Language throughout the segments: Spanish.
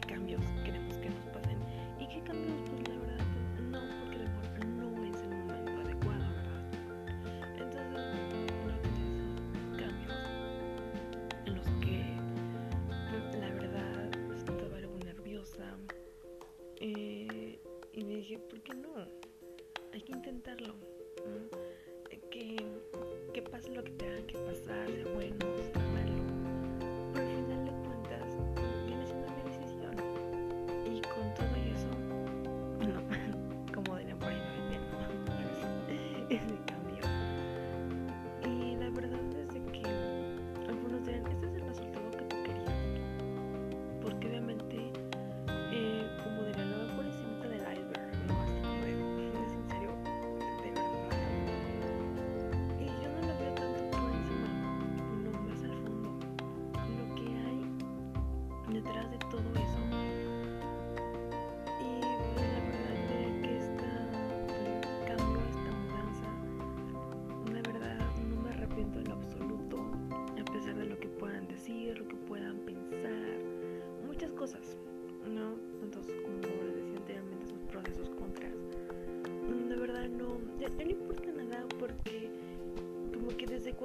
qué cambios queremos.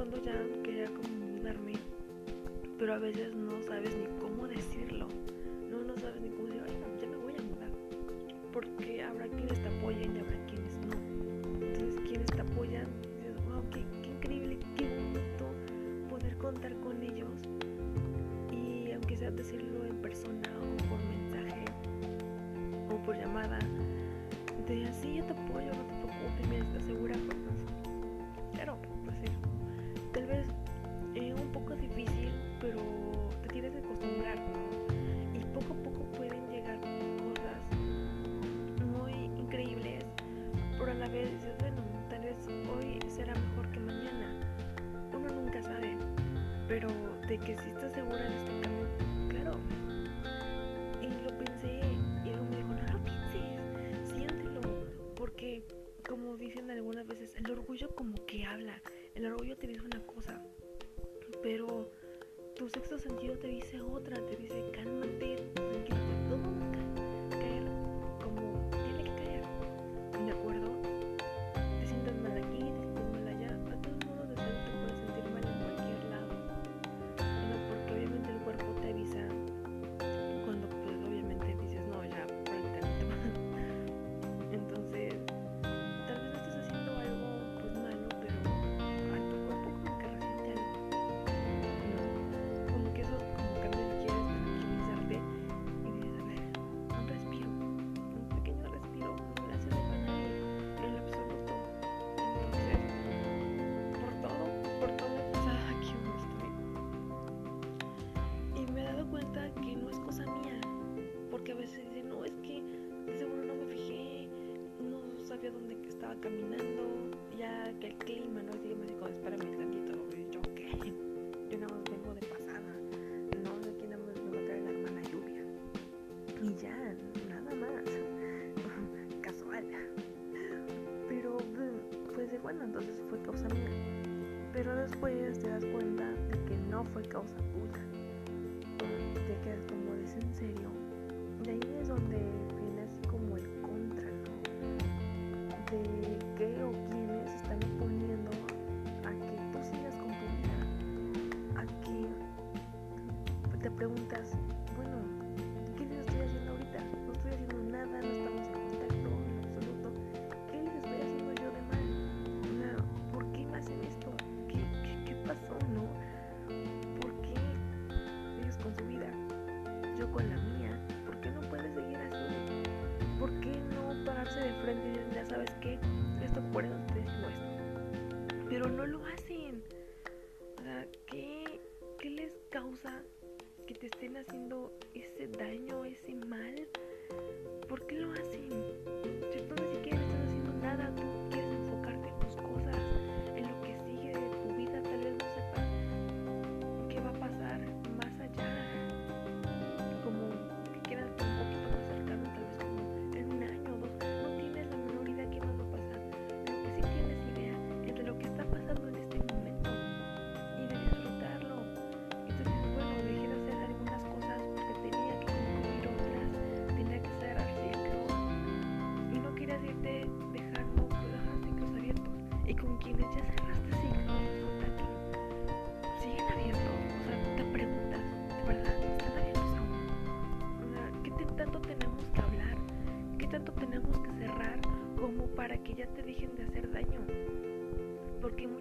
ya quería como mudarme, pero a veces no sabes ni cómo decirlo. No, no sabes ni cómo decir, oigan, ya me voy a mudar. Porque habrá quienes te apoyen y habrá quienes no. Entonces, quienes te apoyan, dices, wow, qué, increíble, qué bonito poder contar con ellos. Y aunque sea decirlo en persona o por mensaje o por llamada, te digan, sí, yo te apoyo, no te preocupes, mira, estás segura, pues Claro, pues sí vez eh, un poco difícil, pero te tienes que acostumbrar, ¿no? Y poco a poco pueden llegar cosas muy increíbles, pero a la vez dices, bueno, tal vez hoy será mejor que mañana. Uno nunca sabe, pero de que si estás segura de y ya, nada más. Casual. Pero mm, pues de bueno, entonces fue causa mía. Pero después te das cuenta de que no fue causa tuya. Te quedas como de en serio. De ahí es donde viene así como el contra, ¿no? De qué o quiénes están poniendo a que tú sigas con tu vida. A que te preguntas, con la mía? ¿Por qué no puede seguir así? ¿Por qué no pararse de frente y decir, ya sabes qué, esto por eso te digo esto? Pero no lo hacen. O sea, ¿qué, qué les causa que te estén haciendo ese daño, ese mal? ¿Por qué lo hacen?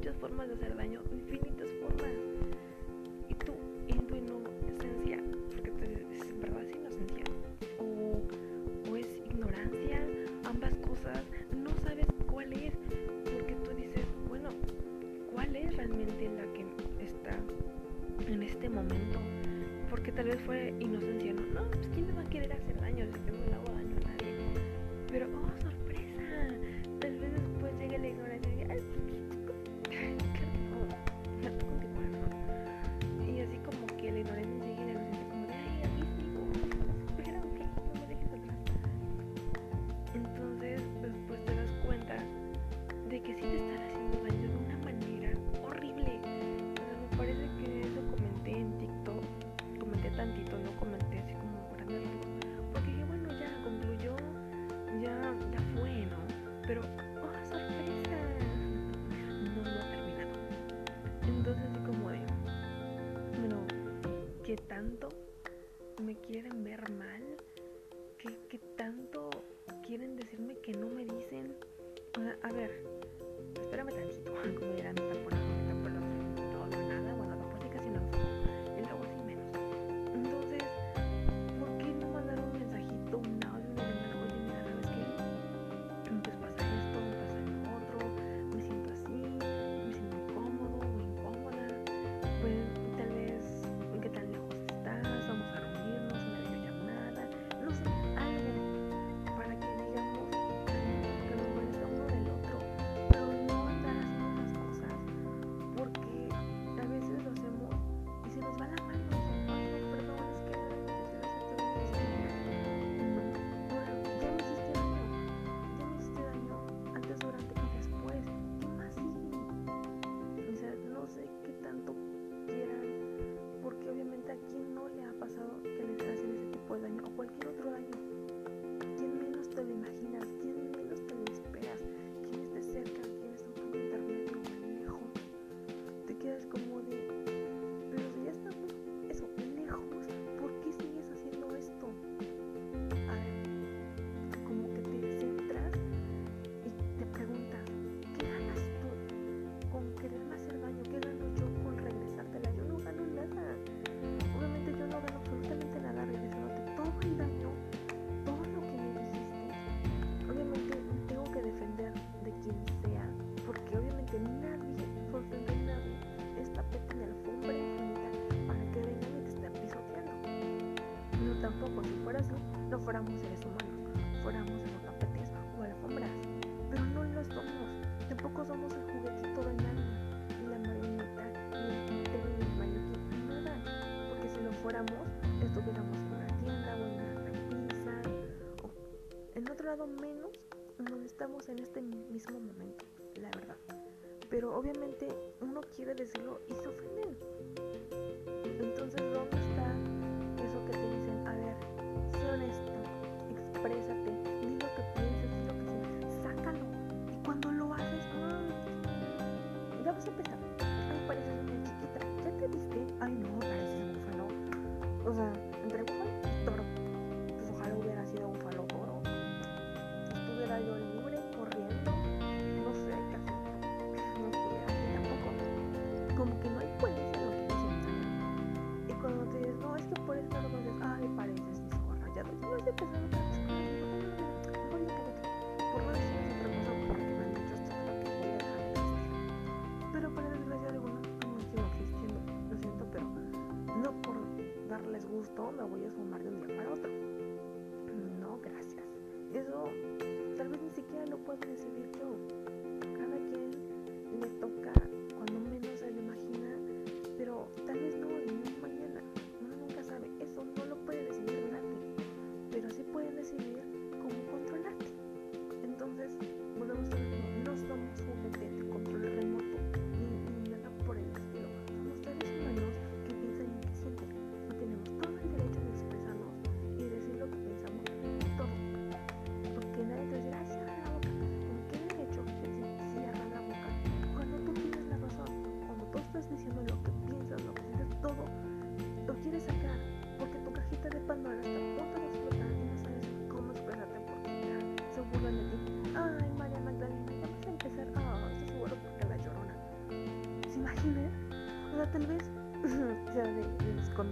muchas formas de hacer daño, infinitas formas. Y tú, en tu inocencia, porque te, es verdad es inocencia, o, o es ignorancia, ambas cosas, no sabes cuál es, porque tú dices, bueno, ¿cuál es realmente la que está en este momento? Porque tal vez fue inocencia, no, no, pues ¿quién me va a querer hacer daño? Si tengo el agua daño a nadie. Pero, oh, sorpresa pero ¡oh, sorpresa! No lo ha terminado. Entonces, así como de, bueno, ¿qué tanto? estamos en este mismo momento, la verdad. Pero obviamente uno quiere decirlo y se ofenden. Entonces vamos rato me voy a esfumar de un día para otro. No, gracias. Eso tal vez ni siquiera lo puedo decidir yo. Cada quien le toca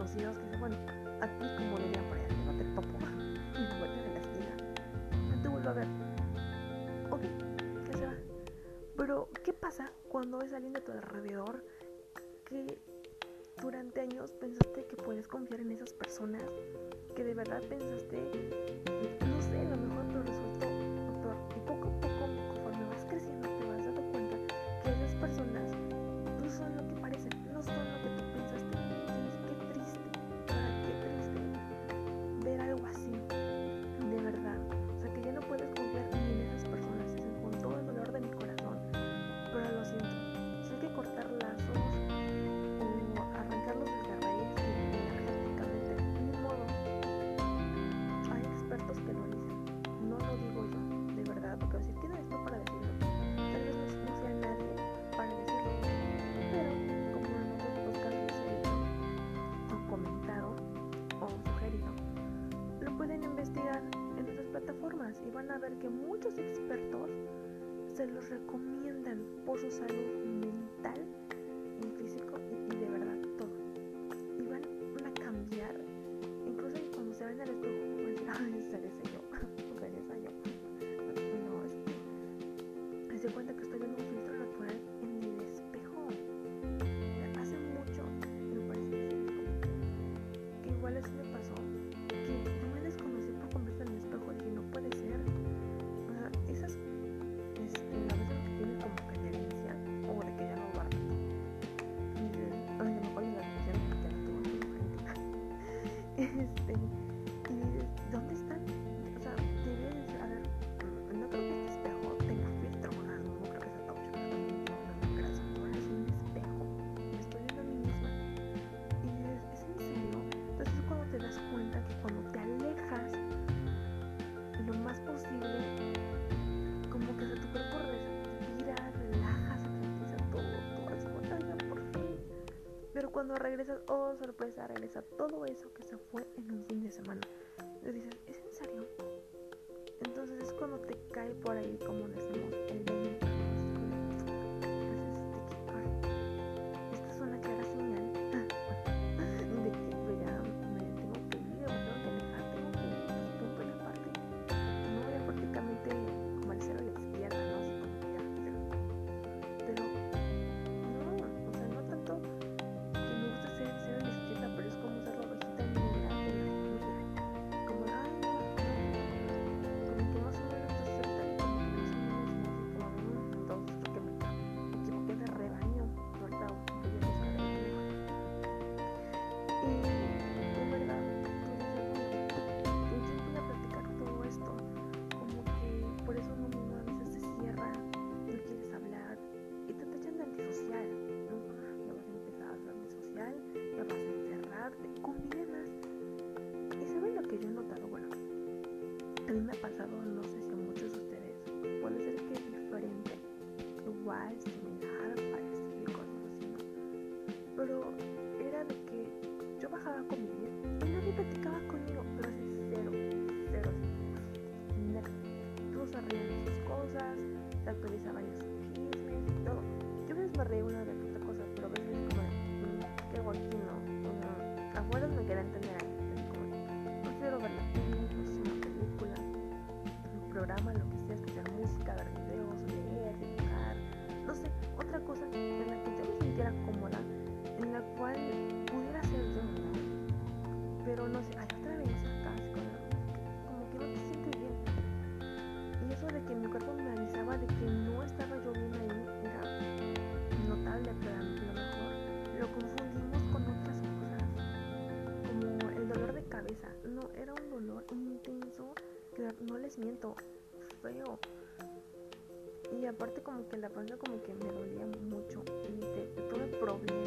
conocidos que dicen, bueno, a ti como diría por allá, no te topo, y te vuelven en la esquina, no te vuelvo a ver. Ok, ya se va. Pero, ¿qué pasa cuando es alguien de tu alrededor que durante años pensaste que puedes confiar en esas personas? Que de verdad pensaste, no sé, no y van a ver que muchos expertos se los recomiendan por su salud. cuando regresas, oh sorpresa, regresa todo eso que se fue en un fin de semana. Y dices, ¿es en serio? Entonces es cuando te cae por ahí, como decimos, el mí me ha pasado, no sé si a muchos de ustedes, puede ser que es diferente, igual, aparte como que la panza como que me dolía mucho y te, tuve problemas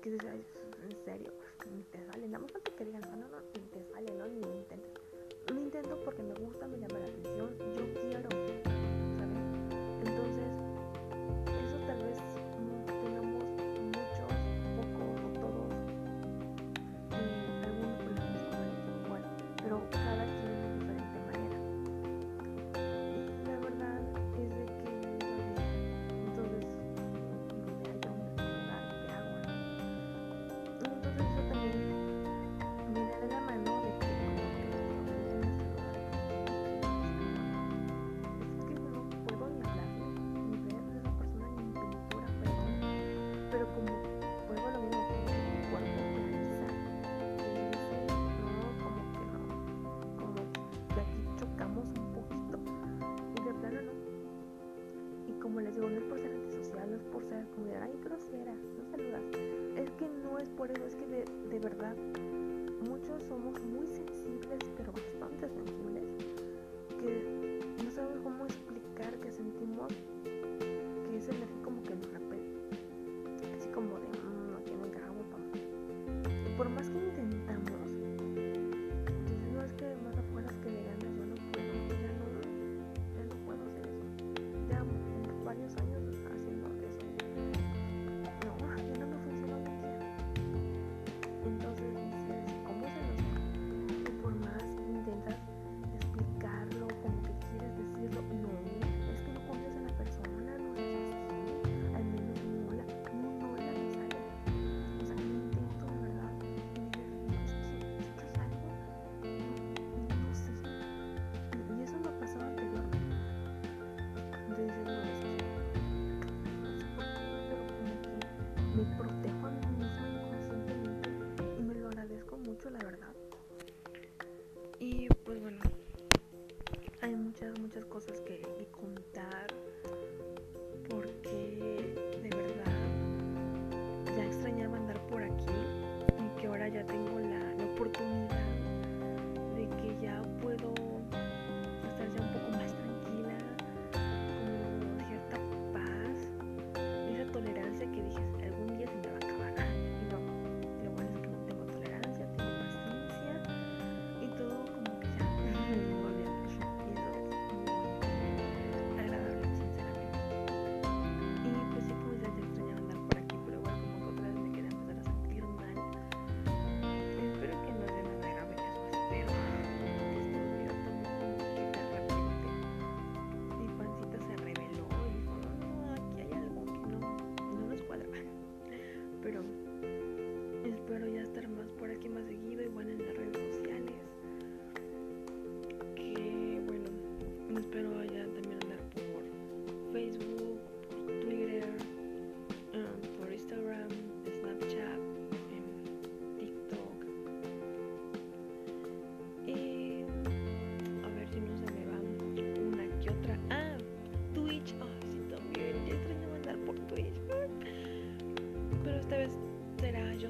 que en serio, pues, ni te salen, nada más que te digan, por eso es que de, de verdad muchos somos muy sensibles, pero bastante sensibles, que no sabemos cómo explicar que sentimos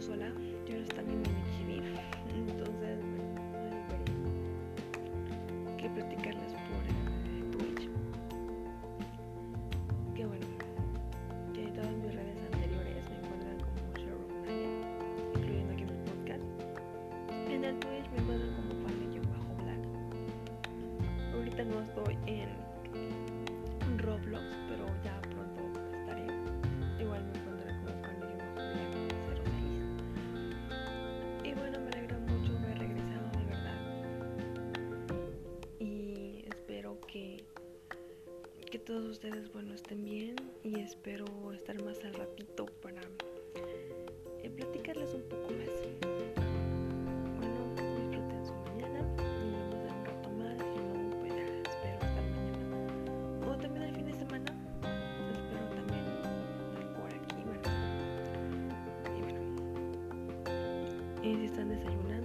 sola, yo no estaba en mi Entonces, bueno, hay que platicarles. Todos ustedes, bueno, estén bien y espero estar más al ratito para eh, platicarles un poco más. Bueno, disfruten su mañana y nos vemos en un rato más. Si no, pues espero hasta mañana. O también el fin de semana. Espero también estar por aquí, ¿verdad? Y bueno, y si están desayunando,